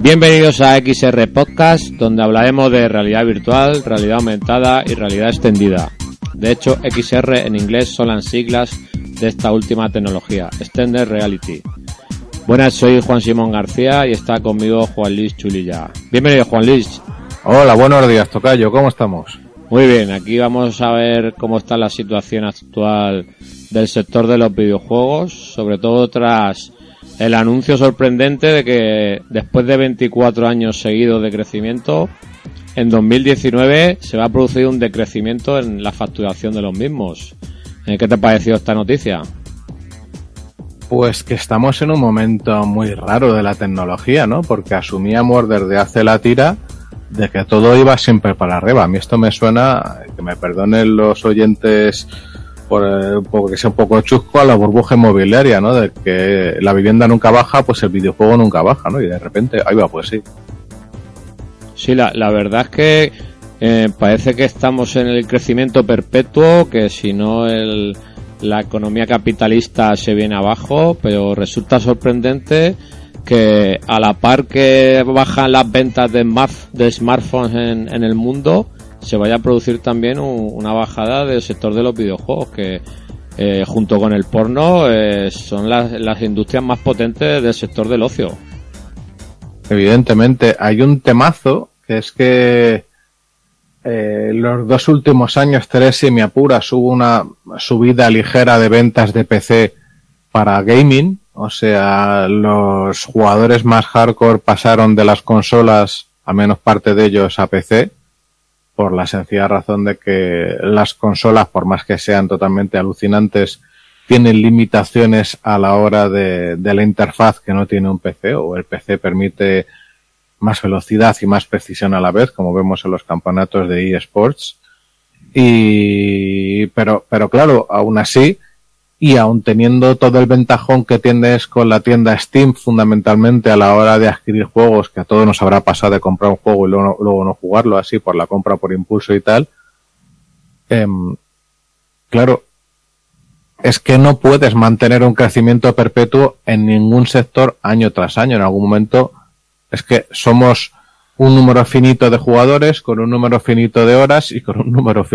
Bienvenidos a XR Podcast, donde hablaremos de realidad virtual, realidad aumentada y realidad extendida. De hecho, XR en inglés son las siglas de esta última tecnología, Extended Reality. Buenas, soy Juan Simón García y está conmigo Juan Luis Chulilla. Bienvenido, Juan Luis. Hola, buenos días, Tocayo, ¿cómo estamos? Muy bien, aquí vamos a ver cómo está la situación actual del sector de los videojuegos, sobre todo tras el anuncio sorprendente de que después de 24 años seguidos de crecimiento, en 2019 se va a producir un decrecimiento en la facturación de los mismos. Eh, ¿Qué te ha parecido esta noticia? Pues que estamos en un momento muy raro de la tecnología, ¿no? Porque asumíamos desde hace la tira de que todo iba siempre para arriba. A mí esto me suena, que me perdonen los oyentes por eh, porque sea un poco chusco a la burbuja inmobiliaria, ¿no? De que la vivienda nunca baja, pues el videojuego nunca baja, ¿no? Y de repente, ahí va, pues sí. Sí, la, la verdad es que eh, parece que estamos en el crecimiento perpetuo, que si no el, la economía capitalista se viene abajo, pero resulta sorprendente que a la par que bajan las ventas de, smartphones en, el mundo, se vaya a producir también una bajada del sector de los videojuegos, que eh, junto con el porno eh, son las, las industrias más potentes del sector del ocio. Evidentemente, hay un temazo que es que eh, los dos últimos años, tres y me apuras, hubo una subida ligera de ventas de PC para gaming, o sea, los jugadores más hardcore pasaron de las consolas, a menos parte de ellos, a PC por la sencilla razón de que las consolas, por más que sean totalmente alucinantes, tienen limitaciones a la hora de, la interfaz que no tiene un PC o el PC permite más velocidad y más precisión a la vez, como vemos en los campeonatos de eSports. Y, pero, pero claro, aún así, y aún teniendo todo el ventajón que tienes con la tienda Steam fundamentalmente a la hora de adquirir juegos, que a todos nos habrá pasado de comprar un juego y luego, luego no jugarlo así por la compra por impulso y tal, eh, claro, es que no puedes mantener un crecimiento perpetuo en ningún sector año tras año. En algún momento es que somos un número finito de jugadores con un número finito de horas y con un número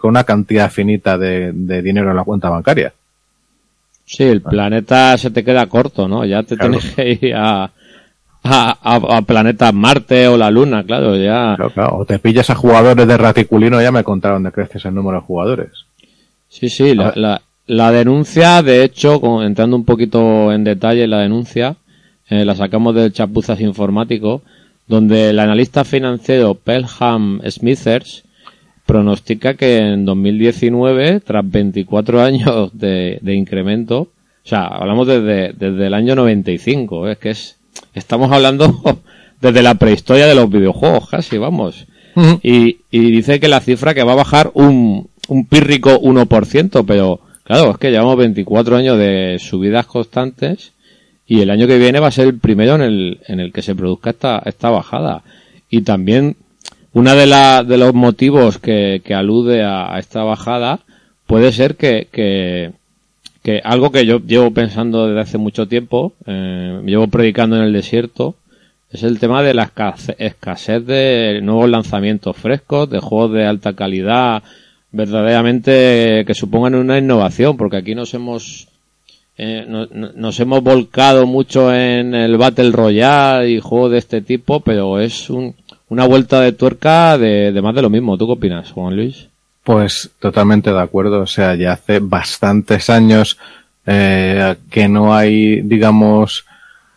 con una cantidad finita de dinero en la cuenta bancaria. Sí, el planeta se te queda corto, ¿no? Ya te claro. tienes que ir a, a, a, planetas Marte o la Luna, claro, ya. Claro, claro. O te pillas a jugadores de raticulino, ya me contaron de creces el número de jugadores. Sí, sí, la, la, la, denuncia, de hecho, con, entrando un poquito en detalle, la denuncia, eh, la sacamos del chapuzas informático, donde el analista financiero Pelham Smithers pronostica que en 2019, tras 24 años de, de incremento, o sea, hablamos desde, desde el año 95, es que es, estamos hablando desde la prehistoria de los videojuegos casi, vamos. Uh -huh. y, y dice que la cifra que va a bajar un, un pírrico 1%, pero claro, es que llevamos 24 años de subidas constantes y el año que viene va a ser el primero en el, en el que se produzca esta, esta bajada. Y también una de, la, de los motivos que, que alude a, esta bajada puede ser que, que, que, algo que yo llevo pensando desde hace mucho tiempo, eh, llevo predicando en el desierto, es el tema de la escasez de nuevos lanzamientos frescos, de juegos de alta calidad, verdaderamente que supongan una innovación, porque aquí nos hemos eh, no, nos hemos volcado mucho en el Battle Royale y juegos de este tipo, pero es un, una vuelta de tuerca de, más de lo mismo. ¿Tú qué opinas, Juan Luis? Pues totalmente de acuerdo. O sea, ya hace bastantes años eh, que no hay, digamos,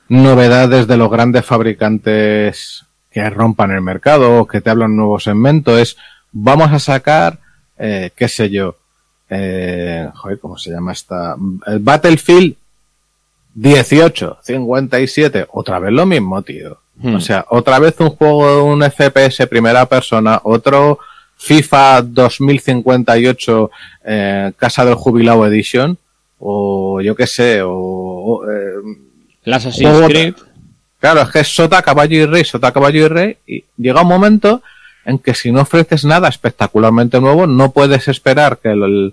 novedades de los grandes fabricantes que rompan el mercado o que te hablan nuevos segmentos. Es, vamos a sacar, eh, qué sé yo, eh, joder, ¿cómo se llama esta? El Battlefield 18, 57, otra vez lo mismo, tío. Hmm. O sea, otra vez un juego, un FPS primera persona, otro FIFA 2058, eh, Casa del Jubilado Edition, o yo qué sé, o... o eh, el Assassin's Creed. Claro, es que es Sota, Caballo y Rey, Sota, Caballo y Rey, y llega un momento en que si no ofreces nada espectacularmente nuevo, no puedes esperar que,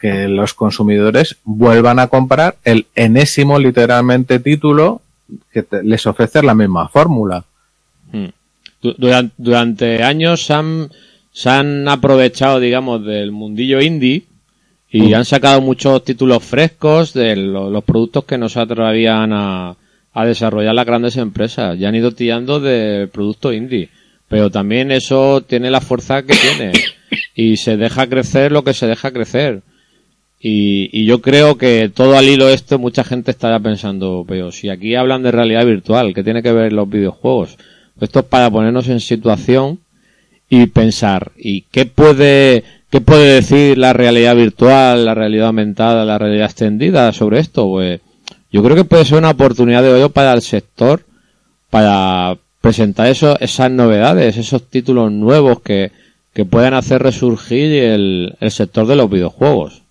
que los consumidores vuelvan a comprar el enésimo literalmente título que les ofrece la misma fórmula. Hmm. Durante, durante años han, se han aprovechado, digamos, del mundillo indie y mm. han sacado muchos títulos frescos de los productos que no se atrevían a, a desarrollar las grandes empresas. Ya han ido tirando de producto indie. Pero también eso tiene la fuerza que tiene. Y se deja crecer lo que se deja crecer. Y, y yo creo que todo al hilo esto mucha gente estará pensando, pero si aquí hablan de realidad virtual, ¿qué tiene que ver los videojuegos? Esto es para ponernos en situación y pensar, ¿y qué puede, qué puede decir la realidad virtual, la realidad aumentada, la realidad extendida sobre esto? Pues yo creo que puede ser una oportunidad de oro para el sector para presentar eso, esas novedades, esos títulos nuevos que, que puedan hacer resurgir el, el sector de los videojuegos.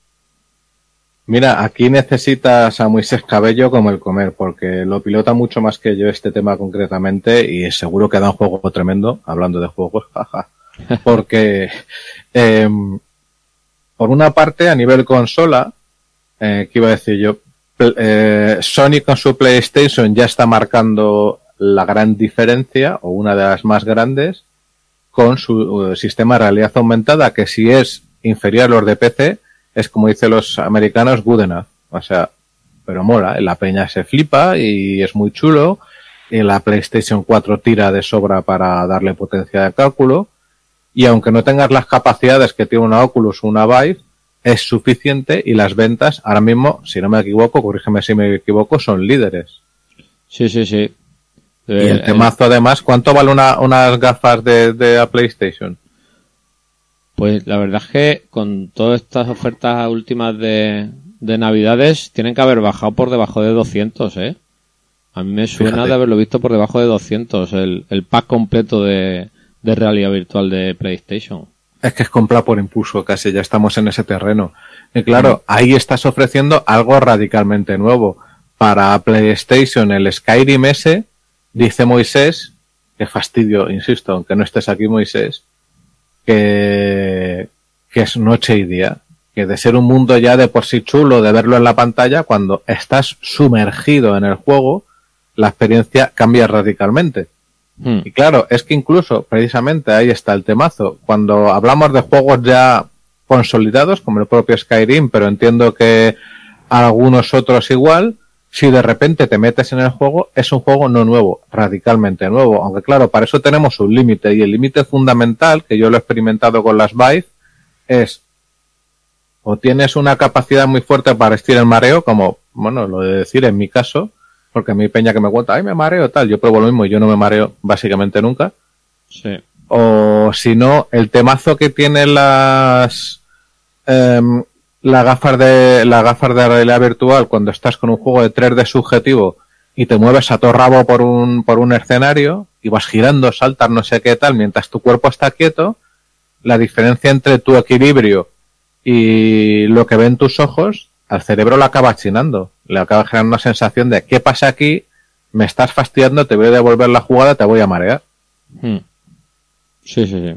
Mira, aquí necesitas a Moisés Cabello como el comer, porque lo pilota mucho más que yo este tema concretamente y seguro que da un juego tremendo, hablando de juegos, jaja. Porque, eh, por una parte, a nivel consola, eh, ¿qué iba a decir yo? Eh, Sony con su PlayStation ya está marcando la gran diferencia, o una de las más grandes, con su sistema de realidad aumentada, que si es inferior a los de PC, es como dicen los americanos, good enough. O sea, pero mola, la peña se flipa y es muy chulo, y la PlayStation 4 tira de sobra para darle potencia de cálculo, y aunque no tengas las capacidades que tiene una Oculus o una Vive, es suficiente y las ventas ahora mismo, si no me equivoco, corrígeme si me equivoco, son líderes. Sí, sí, sí. y el, eh, temazo además, ¿cuánto vale una, unas gafas de, de PlayStation? Pues la verdad es que con todas estas ofertas últimas de, de Navidades tienen que haber bajado por debajo de 200, ¿eh? A mí me suena de haberlo visto por debajo de 200, el, el pack completo de, de realidad virtual de PlayStation. Es que es comprar por impulso, casi ya estamos en ese terreno. Y claro, ahí estás ofreciendo algo radicalmente nuevo. Para PlayStation, el Skyrim S, dice Moisés, que fastidio, insisto, aunque no estés aquí Moisés, que, que es noche y día. Que de ser un mundo ya de por sí chulo, de verlo en la pantalla, cuando estás sumergido en el juego, la experiencia cambia radicalmente. Hmm. Y claro, es que incluso, precisamente ahí está el temazo. Cuando hablamos de juegos ya consolidados, como el propio Skyrim, pero entiendo que algunos otros igual, si de repente te metes en el juego, es un juego no nuevo, radicalmente nuevo. Aunque claro, para eso tenemos un límite. Y el límite fundamental, que yo lo he experimentado con las Vive, es o tienes una capacidad muy fuerte para vestir el mareo, como, bueno, lo de decir en mi caso, porque a mí peña que me cuenta, ay, me mareo tal, yo pruebo lo mismo y yo no me mareo básicamente nunca. Sí. O si no, el temazo que tienen las, em, las gafas de, las gafas de realidad virtual cuando estás con un juego de 3D subjetivo y te mueves a todo rabo por un, por un escenario y vas girando, saltas, no sé qué tal, mientras tu cuerpo está quieto, la diferencia entre tu equilibrio y lo que ven tus ojos al cerebro lo acaba chinando. Le acaba generando una sensación de ¿qué pasa aquí? Me estás fastidiando, te voy a devolver la jugada, te voy a marear. Hmm. Sí, sí, sí.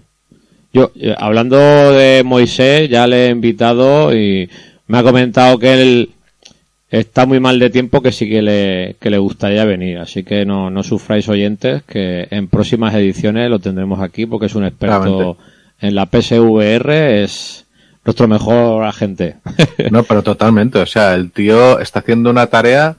Yo, eh, hablando de Moisés, ya le he invitado y me ha comentado que él está muy mal de tiempo que sí que le, que le gustaría venir. Así que no, no sufráis oyentes, que en próximas ediciones lo tendremos aquí porque es un experto en la PSVR, es nuestro mejor agente. no, pero totalmente. O sea, el tío está haciendo una tarea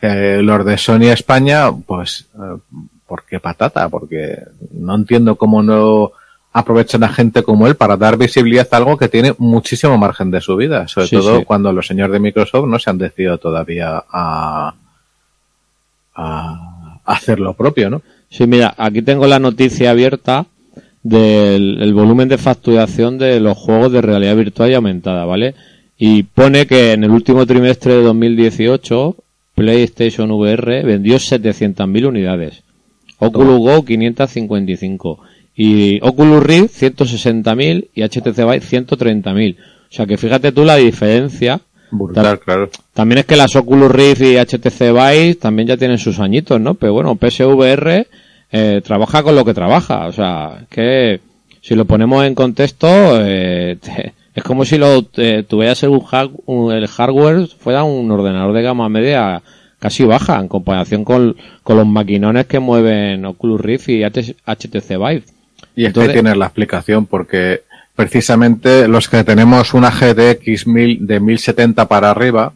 que los de Sony España, pues, eh, ¿por qué patata? Porque no entiendo cómo no aprovechan a gente como él para dar visibilidad a algo que tiene muchísimo margen de subida. Sobre todo cuando los señores de Microsoft no se han decidido todavía a, a hacer lo propio, ¿no? Sí, mira, aquí tengo la noticia abierta del volumen de facturación de los juegos de realidad virtual y aumentada, ¿vale? Y pone que en el último trimestre de 2018 PlayStation VR vendió 700.000 unidades, Oculus Go 555 y Oculus Rift 160.000 y HTC Vive 130.000. O sea que fíjate tú la diferencia. claro. También es que las Oculus Rift y HTC Vive también ya tienen sus añitos, ¿no? Pero bueno, PSVR eh, trabaja con lo que trabaja. O sea, que si lo ponemos en contexto, eh, es como si lo eh, tuvieras el, el hardware fuera un ordenador de gama media casi baja en comparación con, los maquinones que mueven Oculus Rift y HTC Vive. Y esto tiene la explicación porque precisamente los que tenemos una GTX 1000 de 1070 para arriba,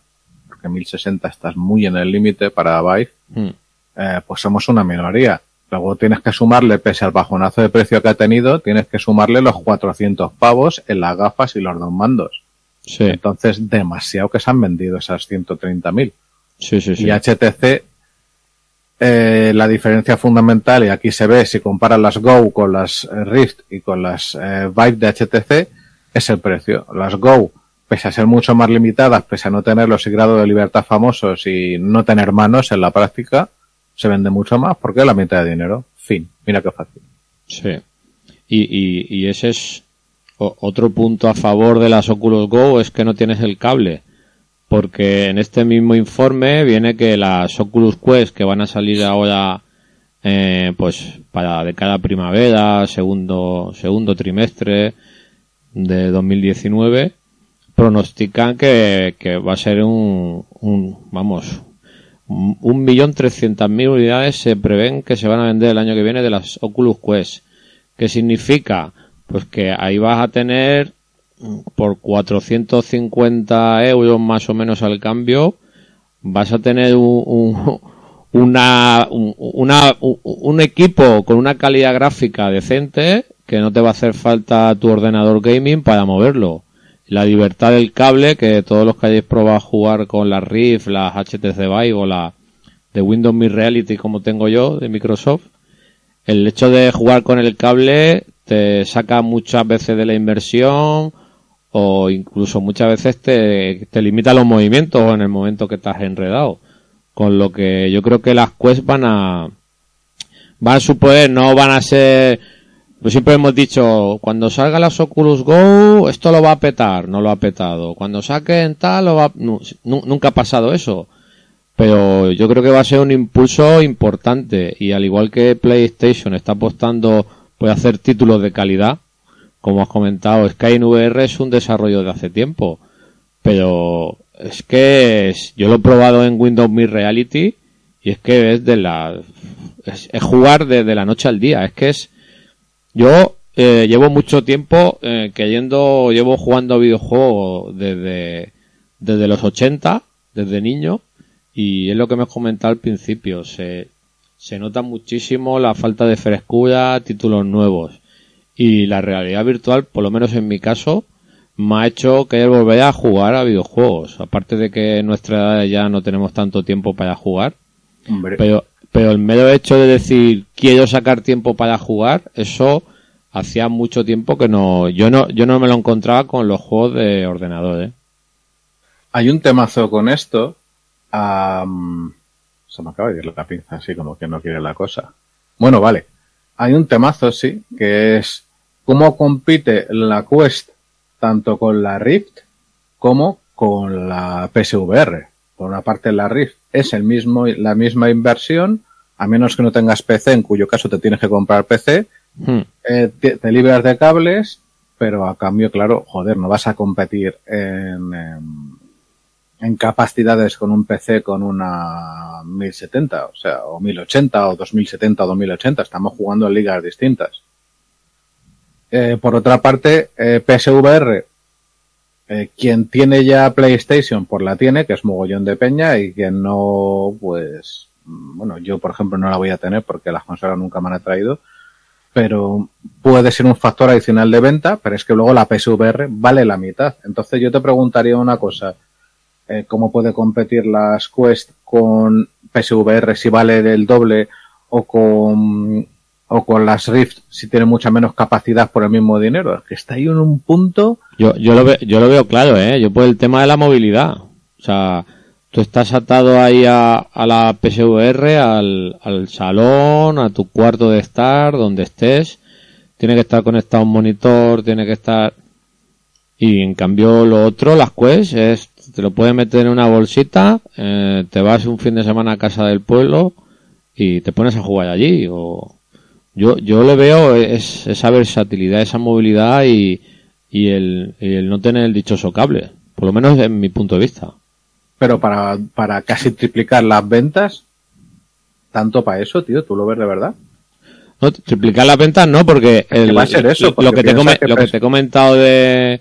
porque 1060 estás muy en el límite para Vive, hmm. eh, pues somos una minoría. Luego tienes que sumarle, pese al bajonazo de precio que ha tenido, tienes que sumarle los 400 pavos en las gafas y los dos mandos. Sí. Entonces, demasiado que se han vendido esas 130.000. Sí, sí, sí. Y HTC, eh, la diferencia fundamental, y aquí se ve si comparan las Go con las eh, Rift y con las eh, Vive de HTC, es el precio. Las Go, pese a ser mucho más limitadas, pese a no tener los grados de libertad famosos y no tener manos en la práctica, se vende mucho más porque es la mitad de dinero. Fin. Mira qué fácil. Sí. Y, y, y ese es otro punto a favor de las Oculus Go, es que no tienes el cable porque en este mismo informe viene que las Oculus Quest que van a salir ahora eh, pues para de cada primavera, segundo segundo trimestre de 2019 pronostican que, que va a ser un, un vamos un millón trescientas mil unidades se prevén que se van a vender el año que viene de las Oculus Quest. ¿Qué significa? Pues que ahí vas a tener por 450 euros más o menos al cambio, vas a tener un, una, una, un equipo con una calidad gráfica decente que no te va a hacer falta tu ordenador gaming para moverlo. La libertad del cable, que todos los que hayáis probado jugar con las Rift, las HTC Vive o la de Windows Mi Reality como tengo yo de Microsoft, el hecho de jugar con el cable te saca muchas veces de la inversión, o incluso muchas veces te, te limita los movimientos en el momento que estás enredado. Con lo que yo creo que las quests van a, van a suponer, no van a ser, pues siempre hemos dicho, cuando salga las Oculus Go, esto lo va a petar, no lo ha petado. Cuando saquen tal, lo va, nunca ha pasado eso. Pero yo creo que va a ser un impulso importante y al igual que PlayStation está apostando por hacer títulos de calidad, como has comentado, Sky VR es un desarrollo de hace tiempo, pero es que yo lo he probado en Windows Mi Reality y es que es de la es, jugar desde la noche al día, es que es yo eh, llevo mucho tiempo eh, queriendo llevo jugando videojuegos desde desde los 80, desde niño y es lo que me has comentado al principio, se se nota muchísimo la falta de frescura, títulos nuevos y la realidad virtual, por lo menos en mi caso, me ha hecho querer volver a jugar a videojuegos. Aparte de que en nuestra edad ya no tenemos tanto tiempo para jugar. Pero, pero el mero hecho de decir quiero sacar tiempo para jugar, eso hacía mucho tiempo que no, yo no, yo no me lo encontraba con los juegos de ordenador, ¿eh? Hay un temazo con esto. se me acaba de ir la pinza así como que no quiere la cosa. Bueno, vale. Hay un temazo, sí, que es cómo compite la Quest tanto con la Rift como con la PSVR. Por una parte la Rift es el mismo, la misma inversión, a menos que no tengas PC, en cuyo caso te tienes que comprar PC, hmm. eh, te, libras de cables, pero a cambio, claro, joder, no vas a competir en, en, capacidades con un PC con una 1070, o sea, o 1080 o 2070 o 2080, estamos jugando en ligas distintas. Eh, por otra parte, eh, PSVR, eh, quien tiene ya PlayStation, pues la tiene, que es mogollón de peña, y quien no, pues, mm, bueno, yo por ejemplo no la voy a tener porque las consolas nunca me han atraído, pero puede ser un factor adicional de venta, pero es que luego la PSVR vale la mitad. Entonces yo te preguntaría una cosa, ¿cómo puede competir las Quest con PSVR si vale el doble o con o con las Rift si tiene mucha menos capacidad por el mismo dinero. Es que está ahí en un punto. Yo, yo, lo, veo, yo lo veo claro, ¿eh? Yo por el tema de la movilidad. O sea, tú estás atado ahí a, a la PSVR, al, al salón, a tu cuarto de estar, donde estés. Tiene que estar conectado un monitor, tiene que estar. Y en cambio, lo otro, las Quest, es, te lo puedes meter en una bolsita, eh, te vas un fin de semana a casa del pueblo y te pones a jugar allí. O, yo, yo le veo es, esa versatilidad, esa movilidad y, y, el, y el no tener el dichoso cable, por lo menos en mi punto de vista. Pero para, para casi triplicar las ventas, tanto para eso, tío, ¿tú lo ves de verdad? No, triplicar las ventas no, porque, va a ser eso, lo, que te, lo que te he comentado de,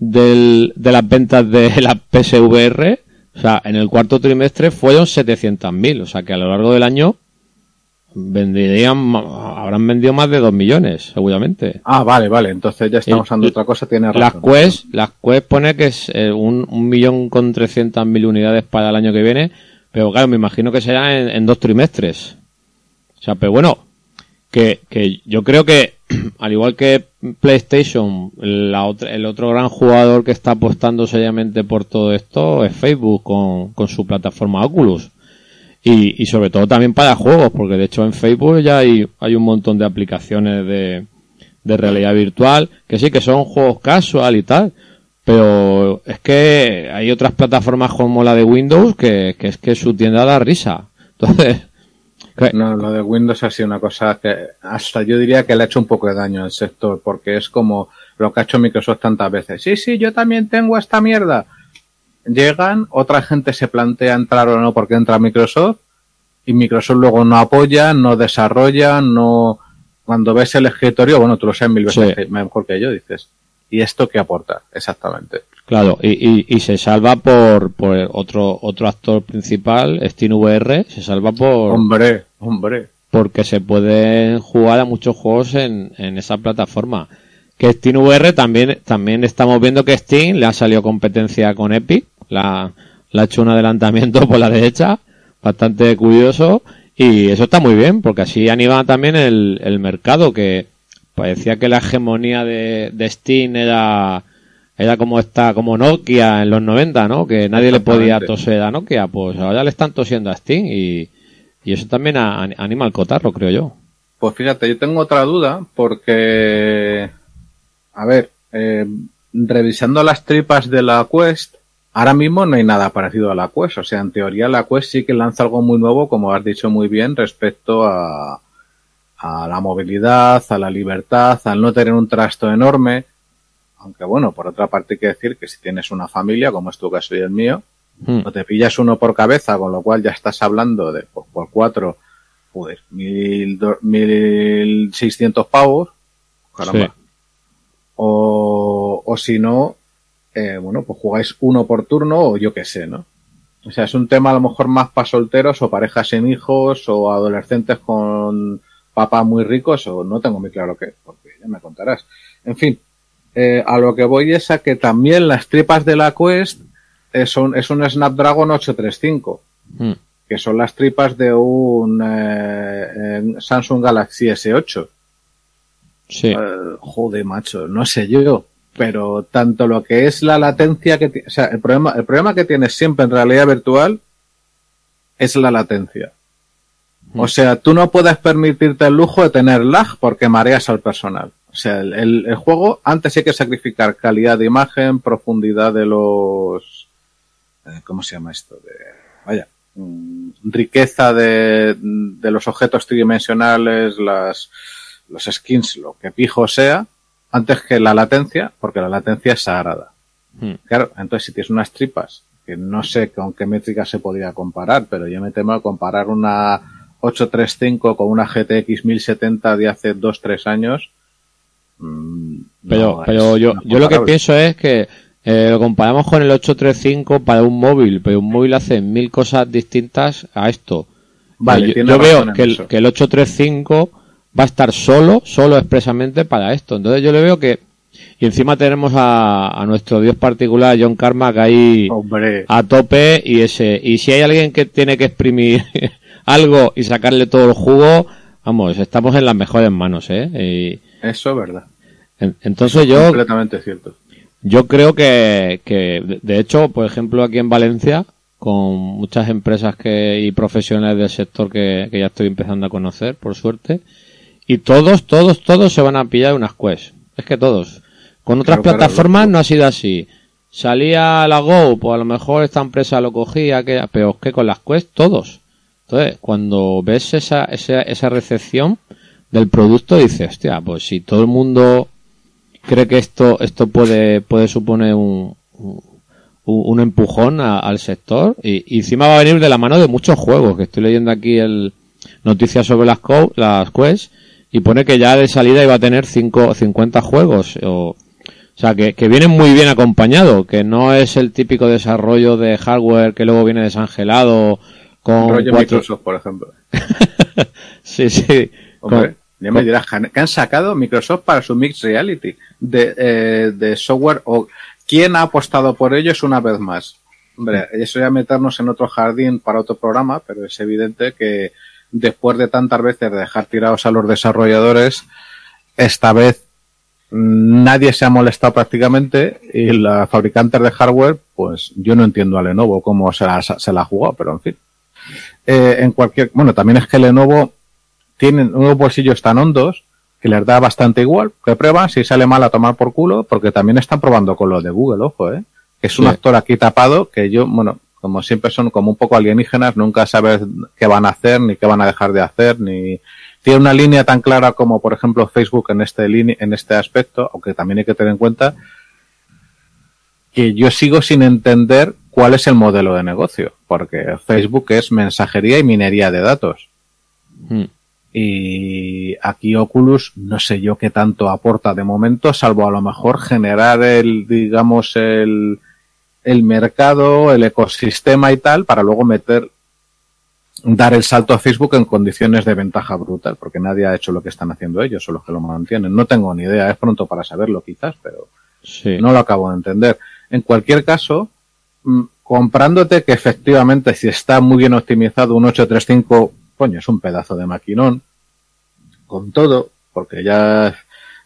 de las ventas de la PSVR, o sea, en el cuarto trimestre fueron 700.000, o sea que a lo largo del año venderían, habrán vendido más de 2 millones, seguramente. Ah, vale, vale, entonces ya estamos hablando de otra cosa, tiene razón. Las Quest, las Quest pone que es eh, un, un, millón con 300.000 unidades para el año que viene, pero claro, me imagino que será en, en dos trimestres. O sea, pero bueno, que, que yo creo que, al igual que PlayStation, la otra, el otro gran jugador que está apostando seriamente por todo esto es Facebook con, con su plataforma Oculus. Y, y sobre todo también para juegos, porque de hecho en Facebook ya hay, hay un montón de aplicaciones de, de realidad virtual, que sí que son juegos casual y tal, pero es que hay otras plataformas como la de Windows que, que es que su tienda da risa. Entonces, no, lo de Windows ha sido una cosa que hasta yo diría que le ha hecho un poco de daño al sector, porque es como lo que ha hecho Microsoft tantas veces. Sí, sí, yo también tengo esta mierda. Llegan, otra gente se plantea entrar o no porque entra Microsoft, y Microsoft luego no apoya, no desarrolla, no... Cuando ves el escritorio, bueno, tú lo sabes mil veces mejor que yo, dices. ¿Y esto qué aporta? Exactamente. Claro, y, y, y, se salva por, por otro otro actor principal, VR, se salva por... Hombre, hombre. Porque se pueden jugar a muchos juegos en, en esa plataforma. Que VR también, también estamos viendo que Steam le ha salido competencia con Epic, la, la ha hecho un adelantamiento por la derecha, bastante curioso, y eso está muy bien, porque así anima también el, el mercado, que parecía que la hegemonía de, de Steam era era como está, como Nokia en los 90, ¿no? Que nadie le podía toser a Nokia, pues ahora le están tosiendo a Steam y, y eso también anima al cotarro, creo yo. Pues fíjate, yo tengo otra duda porque, a ver, eh, revisando las tripas de la Quest, ahora mismo no hay nada parecido a la Quest. O sea, en teoría la Quest sí que lanza algo muy nuevo, como has dicho muy bien, respecto a, a la movilidad, a la libertad, al no tener un trasto enorme. Aunque bueno, por otra parte hay que decir que si tienes una familia, como es tu caso y el mío, hmm. no te pillas uno por cabeza, con lo cual ya estás hablando de pues, por cuatro, pues mil, mil seiscientos pavos, caramba. O, o si no, eh, bueno, pues jugáis uno por turno o yo qué sé, ¿no? O sea, es un tema a lo mejor más para solteros o parejas sin hijos o adolescentes con papás muy ricos o no tengo muy claro qué, porque ya me contarás. En fin, eh, a lo que voy es a que también las tripas de la Quest eh, son, es un Snapdragon 835, hmm. que son las tripas de un eh, Samsung Galaxy S8. Sí. joder, macho, no sé yo, pero tanto lo que es la latencia que, o sea, el problema, el problema que tienes siempre en realidad virtual es la latencia. O hmm. sea, tú no puedes permitirte el lujo de tener lag porque mareas al personal. O sea, el, el, juego antes hay que sacrificar calidad de imagen, profundidad de los... Eh, ¿Cómo se llama esto? De, vaya, mm, riqueza de, de, los objetos tridimensionales, las, los skins, lo que pijo sea, antes que la latencia, porque la latencia es sagrada. Hmm. Claro, entonces si tienes unas tripas, que no sé con qué métrica se podría comparar, pero yo me temo comparar una 835 con una GTX 1070 de hace 2-3 años, Mm, pero, pero yo, yo lo que pienso es que eh, lo comparamos con el 835 para un móvil, pero un móvil hace mil cosas distintas a esto. Vale, yo, veo que el, que el 835 va a estar solo, solo expresamente para esto. Entonces yo le veo que y encima tenemos a, a nuestro dios particular John Carmack ahí a tope y ese y si hay alguien que tiene que exprimir algo y sacarle todo el jugo, vamos, estamos en las mejores manos, ¿eh? Eso es verdad. Entonces yo... Completamente cierto. Yo creo que, que, de hecho, por ejemplo, aquí en Valencia, con muchas empresas que, y profesionales del sector que, que ya estoy empezando a conocer, por suerte, y todos, todos, todos se van a pillar unas Quest. Es que todos. Con otras plataformas no ha sido así. Salía la Go, pues a lo mejor esta empresa lo cogía, que, pero es que con las Quest todos. Entonces, cuando ves esa, esa, esa recepción, del producto, dice, hostia, pues si todo el mundo cree que esto, esto puede, puede suponer un, un, empujón al sector y, encima va a venir de la mano de muchos juegos, que estoy leyendo aquí el noticias sobre las, las Quest y pone que ya de salida iba a tener cinco, 50 juegos o, o sea, que, que viene muy bien acompañado, que no es el típico desarrollo de hardware que luego viene desangelado con... Rollo Microsoft, por ejemplo. sí, sí. Hombre, ya me dirás, ¿qué han sacado Microsoft para su Mixed Reality de, eh, de software? o ¿Quién ha apostado por ellos una vez más? Hombre, eso ya meternos en otro jardín para otro programa, pero es evidente que después de tantas veces dejar tirados a los desarrolladores, esta vez nadie se ha molestado prácticamente y la fabricantes de hardware, pues yo no entiendo a Lenovo cómo se la, se la ha jugado, pero en fin. Eh, en cualquier, bueno, también es que Lenovo tiene unos bolsillos tan hondos que les da bastante igual, que prueban, si sale mal a tomar por culo, porque también están probando con lo de Google, ojo, eh, que es un actor aquí tapado que yo, bueno, como siempre son como un poco alienígenas, nunca sabes qué van a hacer, ni qué van a dejar de hacer, ni, tiene una línea tan clara como, por ejemplo, Facebook en este, en este aspecto, aunque también hay que tener en cuenta que yo sigo sin entender cuál es el modelo de negocio, porque Facebook es mensajería y minería de datos. Hmm. Y aquí Oculus no sé yo qué tanto aporta de momento, salvo a lo mejor generar el, digamos, el, el mercado, el ecosistema y tal, para luego meter dar el salto a Facebook en condiciones de ventaja brutal, porque nadie ha hecho lo que están haciendo ellos o los que lo mantienen. No tengo ni idea, es pronto para saberlo quizás, pero no lo acabo de entender. En cualquier caso, mm, comprándote que efectivamente si está muy bien optimizado un 835, coño, es un pedazo de maquinón, con todo, porque ya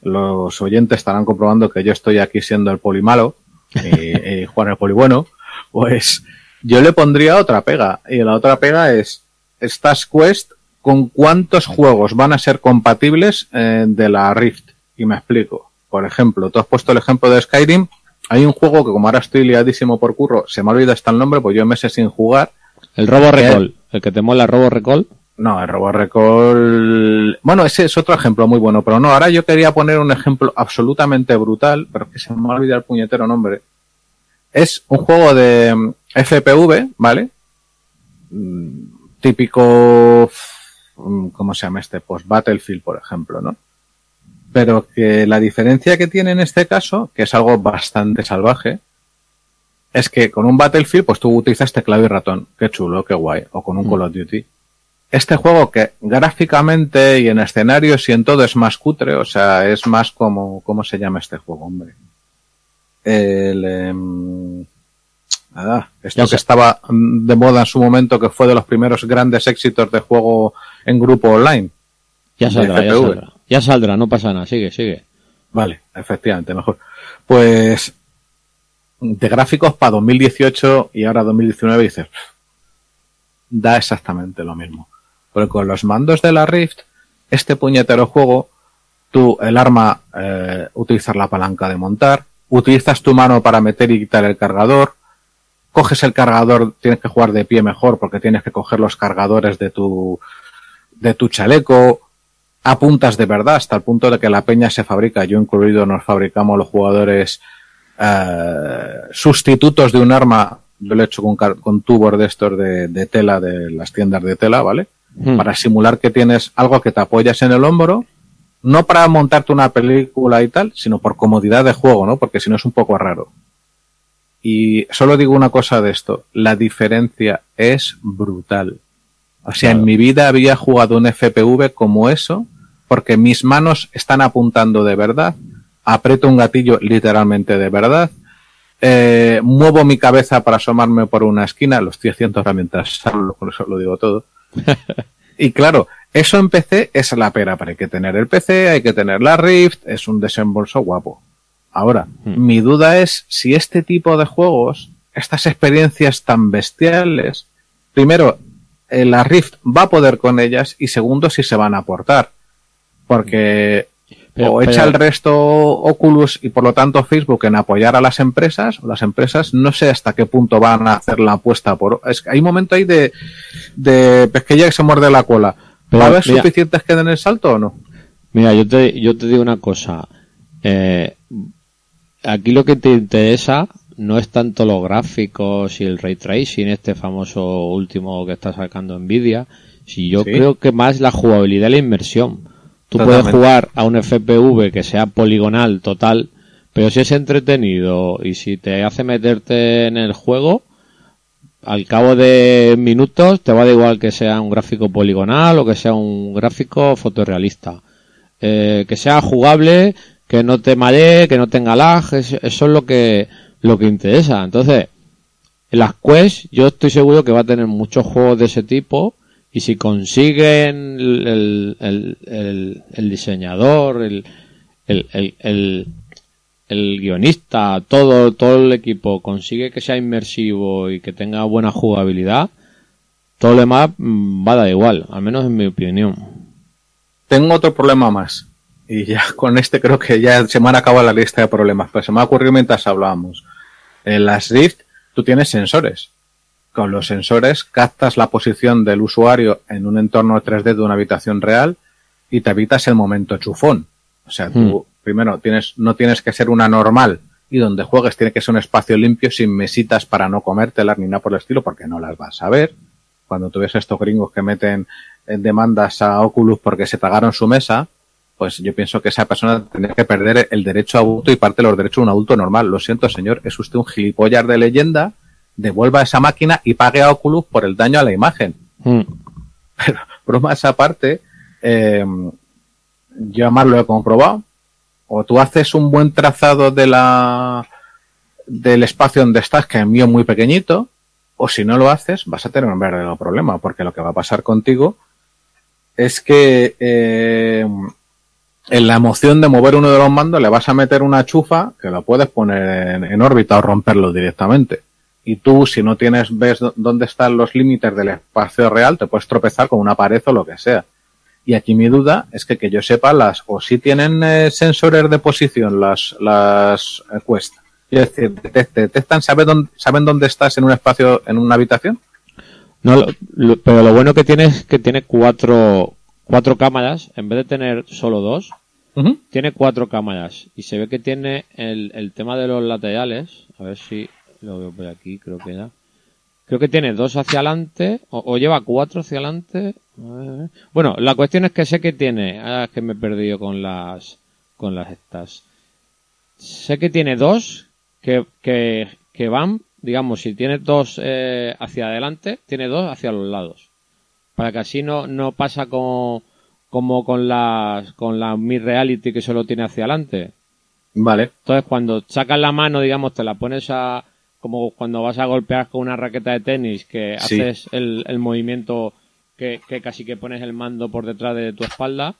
los oyentes estarán comprobando que yo estoy aquí siendo el poli malo y, y Juan el poli bueno, pues yo le pondría otra pega. Y la otra pega es, estas Quest, ¿con cuántos juegos van a ser compatibles eh, de la Rift? Y me explico. Por ejemplo, tú has puesto el ejemplo de Skyrim. Hay un juego que como ahora estoy liadísimo por curro, se me ha olvidado hasta el nombre, pues yo meses sin jugar. El Robo Recall. El que te mola Robo Recall. No, el Robo Recall. Bueno, ese es otro ejemplo muy bueno, pero no, ahora yo quería poner un ejemplo absolutamente brutal, pero que se me ha olvidado el puñetero nombre. Es un juego de mm, FPV, ¿vale? Mm, típico, mm, ¿cómo se llama este? Pues Battlefield, por ejemplo, ¿no? Pero que la diferencia que tiene en este caso, que es algo bastante salvaje, es que con un Battlefield, pues tú utilizas teclado y ratón. Qué chulo, qué guay. O con un Call of Duty. Este juego que gráficamente y en escenarios y en todo es más cutre, o sea, es más como, ¿cómo se llama este juego, hombre? El, em, Nada, esto que estaba de moda en su momento, que fue de los primeros grandes éxitos de juego en grupo online. Ya saldrá, ya saldrá. Ya saldrá, no pasa nada, sigue, sigue. Vale, efectivamente, mejor. Pues de gráficos para 2018 y ahora 2019 dices, da exactamente lo mismo. Porque con los mandos de la Rift, este puñetero juego, tú el arma, eh, utilizar la palanca de montar, utilizas tu mano para meter y quitar el cargador, coges el cargador, tienes que jugar de pie mejor porque tienes que coger los cargadores de tu, de tu chaleco, apuntas de verdad hasta el punto de que la peña se fabrica, yo incluido nos fabricamos los jugadores eh, sustitutos de un arma, yo lo he hecho con, con tubos de estos de, tela, de las tiendas de tela, ¿vale? Hmm. Para simular que tienes algo que te apoyas en el hombro, no para montarte una película y tal, sino por comodidad de juego, ¿no? Porque si no es un poco raro. Y solo digo una cosa de esto, la diferencia es brutal. O sea, en mi vida había jugado un FPV como eso, porque mis manos están apuntando de verdad, aprieto un gatillo literalmente de verdad, eh, muevo mi cabeza para asomarme por una esquina, lo estoy haciendo ahora mientras hablo, por eso lo digo todo. y claro, eso en PC es la pera, pero hay que tener el PC, hay que tener la Rift, es un desembolso guapo. Ahora, hmm. mi duda es si este tipo de juegos, estas experiencias tan bestiales, primero, eh, la Rift va a poder con ellas y segundo, si se van a aportar. Porque o echa el resto Oculus y por lo tanto Facebook en apoyar a las empresas, o las empresas no sé hasta qué punto van a hacer la apuesta por... Es, hay un momento ahí de, de pesquilla que se muerde la cola. ¿Va a haber suficientes que den el salto o no? Mira, yo te, yo te digo una cosa. Eh, aquí lo que te interesa no es tanto los gráficos y el ray tracing, este famoso último que está sacando Nvidia, si yo creo que más la jugabilidad y la inmersión. Tú puedes jugar a un FPV que sea poligonal total, pero si es entretenido y si te hace meterte en el juego, al cabo de minutos te va a dar igual que sea un gráfico poligonal o que sea un gráfico fotorrealista. Eh, que sea jugable, que no te maree, que no tenga lag, eso es lo que, lo que interesa. Entonces, en las Quest yo estoy seguro que va a tener muchos juegos de ese tipo y si consiguen el, el, el, diseñador, el, el, el, guionista, todo, todo el equipo consigue que sea inmersivo y que tenga buena jugabilidad, todo lo demás mm, va a igual, al menos en mi opinión. Tengo otro problema más. Y ya con este creo que ya se me han acabado la lista de problemas, pero se me ha ocurrido mientras hablábamos. En las Rift tú tienes sensores. Con los sensores captas la posición del usuario en un entorno 3D de una habitación real y te evitas el momento chufón. O sea, tú hmm. primero tienes, no tienes que ser una normal y donde juegues tiene que ser un espacio limpio sin mesitas para no comértelas ni nada por el estilo porque no las vas a ver. Cuando tú ves estos gringos que meten eh, demandas a Oculus porque se tragaron su mesa, pues yo pienso que esa persona tendría que perder el derecho a voto y parte de los derechos de un adulto normal. Lo siento, señor, es usted un gilipollas de leyenda, devuelva esa máquina y pague a Oculus por el daño a la imagen. Hmm. Pero, broma esa parte, eh, yo más lo he comprobado. O tú haces un buen trazado de la del espacio donde estás, que es mío muy pequeñito, o si no lo haces, vas a tener un verdadero problema, porque lo que va a pasar contigo es que eh, en la emoción de mover uno de los mandos le vas a meter una chufa que lo puedes poner en, órbita o romperlo directamente. Y tú, si no tienes, ves dónde están los límites del espacio real, te puedes tropezar con una pared o lo que sea. Y aquí mi duda es que que yo sepa las, o si tienen eh, sensores de posición las, las eh, Quest. Es decir, te, detectan, ¿saben dónde, ¿saben dónde estás en un espacio, en una habitación? No, pero lo bueno que tiene es que tiene cuatro, cuatro cámaras, en vez de tener solo dos, tiene cuatro cámaras. Y se ve que tiene el, el tema de los laterales. A ver si lo veo por aquí, creo que ya. Creo que tiene dos hacia adelante, o, lleva cuatro hacia adelante. Bueno, la cuestión es que sé que tiene, ah, es que me he perdido con las, con las estas. Sé que tiene dos que, que, que van, digamos, si tiene dos eh, hacia adelante, tiene dos hacia los lados para que así no, no pasa como, como con las con la Mi Reality que solo tiene hacia adelante. Vale. Entonces cuando sacas la mano, digamos, te la pones a como cuando vas a golpear con una raqueta de tenis, que haces el, el movimiento que, que, casi que pones el mando por detrás de tu espalda,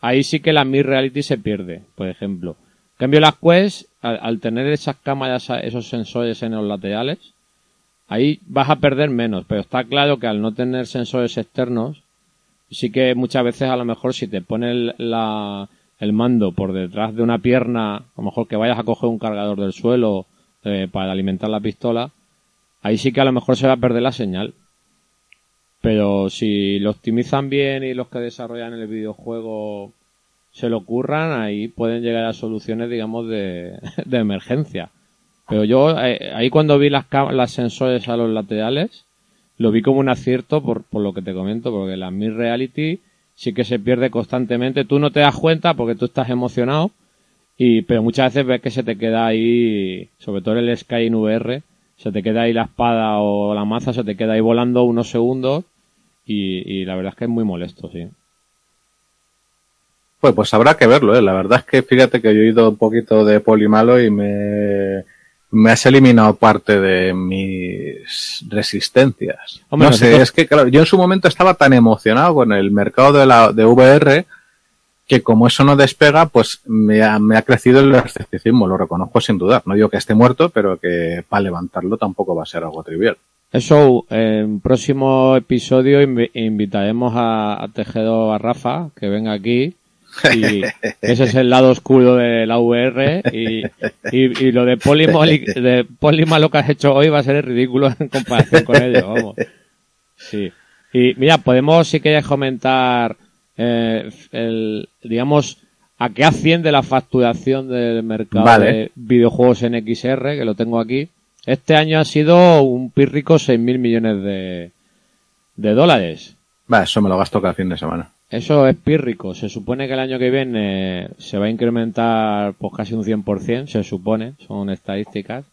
ahí sí que la Mi Reality se pierde, por ejemplo. En cambio las Quest, al, al tener esas cámaras, esos sensores en los laterales, Ahí vas a perder menos, pero está claro que al no tener sensores externos, sí que muchas veces a lo mejor si te pone el, mando por detrás de una pierna, a lo mejor que vayas a coger un cargador del suelo eh, para alimentar la pistola, ahí sí que a lo mejor se va a perder la señal. Pero si lo optimizan bien y los que desarrollan el videojuego se lo ocurran, ahí pueden llegar a soluciones, digamos, de emergencia. Pero yo eh, ahí cuando vi las, las sensores a los laterales, lo vi como un acierto por, por lo que te comento, porque la Mid Reality sí que se pierde constantemente. Tú no te das cuenta porque tú estás emocionado, y, pero muchas veces ves que se te queda ahí, sobre todo el Sky en VR, se te queda ahí la espada o la maza, se te queda ahí volando unos segundos y, y la verdad es que es muy molesto, sí. Pues, pues habrá que verlo, ¿eh? La verdad es que fíjate que yo he ido un poquito de polimalo y me, me has eliminado parte de mis resistencias. no sé, es que claro, yo en su momento estaba tan emocionado con el mercado de la de VR que como eso no despega, pues me ha, me ha crecido el escepticismo, lo reconozco sin duda. No digo que esté muerto, pero que para levantarlo tampoco va a ser algo trivial. Eso, en próximo episodio invitaremos a, a Tejedo a Rafa, que venga aquí, y ese es el lado oscuro de la VR y, y, lo de Polima, de Polima lo que has hecho hoy va a ser ridículo en comparación con ello, vamos. Sí. Y mira, podemos, si quieres comentar eh, el, digamos, a qué asciende la facturación del mercado Vale. de videojuegos en XR, que lo tengo aquí. Este año ha sido un pírrico 6.000 millones de, de dólares. Va, eso me lo gasto cada fin de semana. Eso es pírrico. Se supone que el año que viene se va a incrementar pues casi un 100%, se supone, son estadísticas.